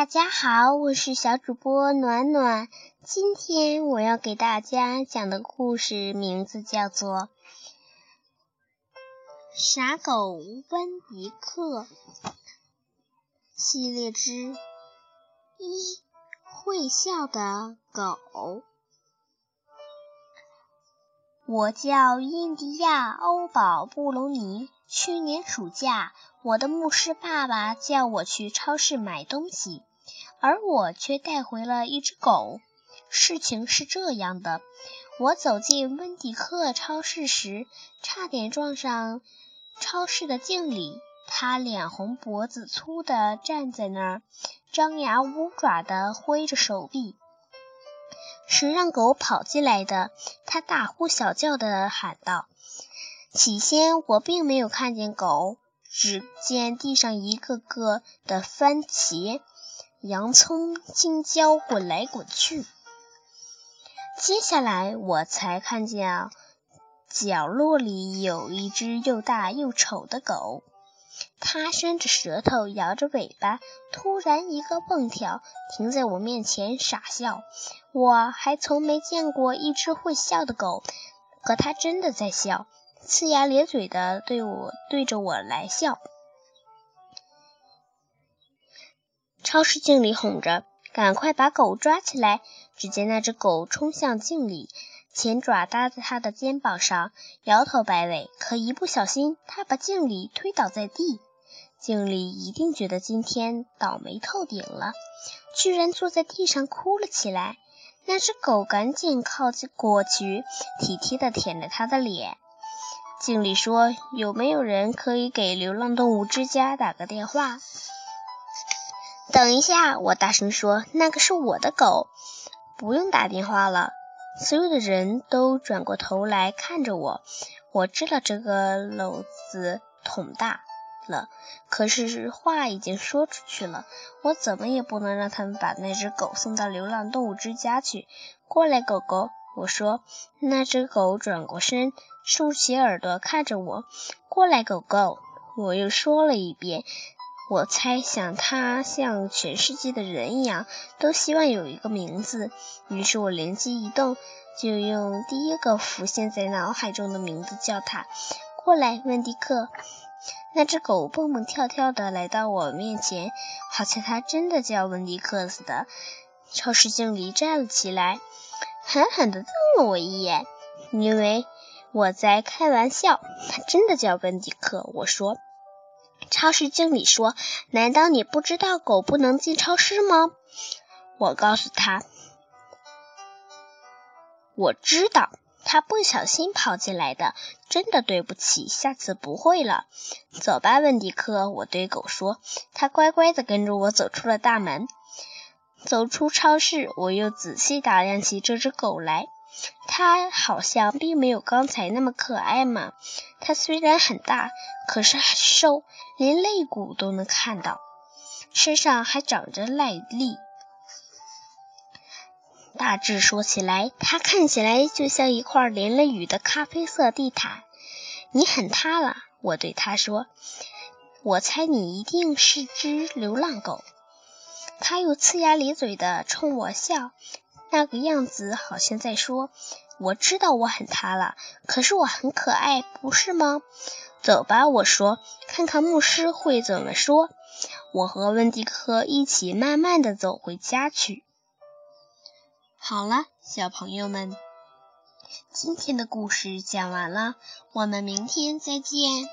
大家好，我是小主播暖暖。今天我要给大家讲的故事名字叫做《傻狗温迪克》系列之一：会笑的狗。我叫印第亚欧宝布隆尼。去年暑假，我的牧师爸爸叫我去超市买东西，而我却带回了一只狗。事情是这样的：我走进温迪克超市时，差点撞上超市的经理。他脸红脖子粗的站在那儿，张牙舞爪的挥着手臂。是让狗跑进来的，他大呼小叫的喊道。起先我并没有看见狗，只见地上一个个的番茄、洋葱、青椒滚来滚去。接下来我才看见角落里有一只又大又丑的狗。它伸着舌头，摇着尾巴，突然一个蹦跳，停在我面前傻笑。我还从没见过一只会笑的狗，可它真的在笑，呲牙咧嘴的对我对着我来笑。超市经理哄着：“赶快把狗抓起来！”只见那只狗冲向经理，前爪搭在他的肩膀上，摇头摆尾，可一不小心，他把经理推倒在地。经理一定觉得今天倒霉透顶了，居然坐在地上哭了起来。那只狗赶紧靠近过去，体贴地舔着他的脸。经理说：“有没有人可以给流浪动物之家打个电话？”等一下，我大声说：“那个是我的狗，不用打电话了。”所有的人都转过头来看着我。我知道这个篓子捅大。了，可是话已经说出去了，我怎么也不能让他们把那只狗送到流浪动物之家去。过来，狗狗，我说。那只狗转过身，竖起耳朵看着我。过来，狗狗，我又说了一遍。我猜想它像全世界的人一样，都希望有一个名字。于是我灵机一动，就用第一个浮现在脑海中的名字叫它。过来，温迪克。那只狗蹦蹦跳跳的来到我面前，好像它真的叫温迪克似的。超市经理站了起来，狠狠地瞪了我一眼，因为我在开玩笑。它真的叫温迪克，我说。超市经理说：“难道你不知道狗不能进超市吗？”我告诉他：“我知道。”他不小心跑进来的，真的对不起，下次不会了。走吧，温迪克，我对狗说。他乖乖地跟着我走出了大门。走出超市，我又仔细打量起这只狗来。它好像并没有刚才那么可爱嘛。它虽然很大，可是很瘦，连肋骨都能看到，身上还长着癞痢。大致说起来，它看起来就像一块淋了雨的咖啡色地毯。你很它了，我对它说。我猜你一定是只流浪狗。它又呲牙咧嘴的冲我笑，那个样子好像在说：“我知道我很塌了，可是我很可爱，不是吗？”走吧，我说，看看牧师会怎么说。我和温迪克一起慢慢的走回家去。好了，小朋友们，今天的故事讲完了，我们明天再见。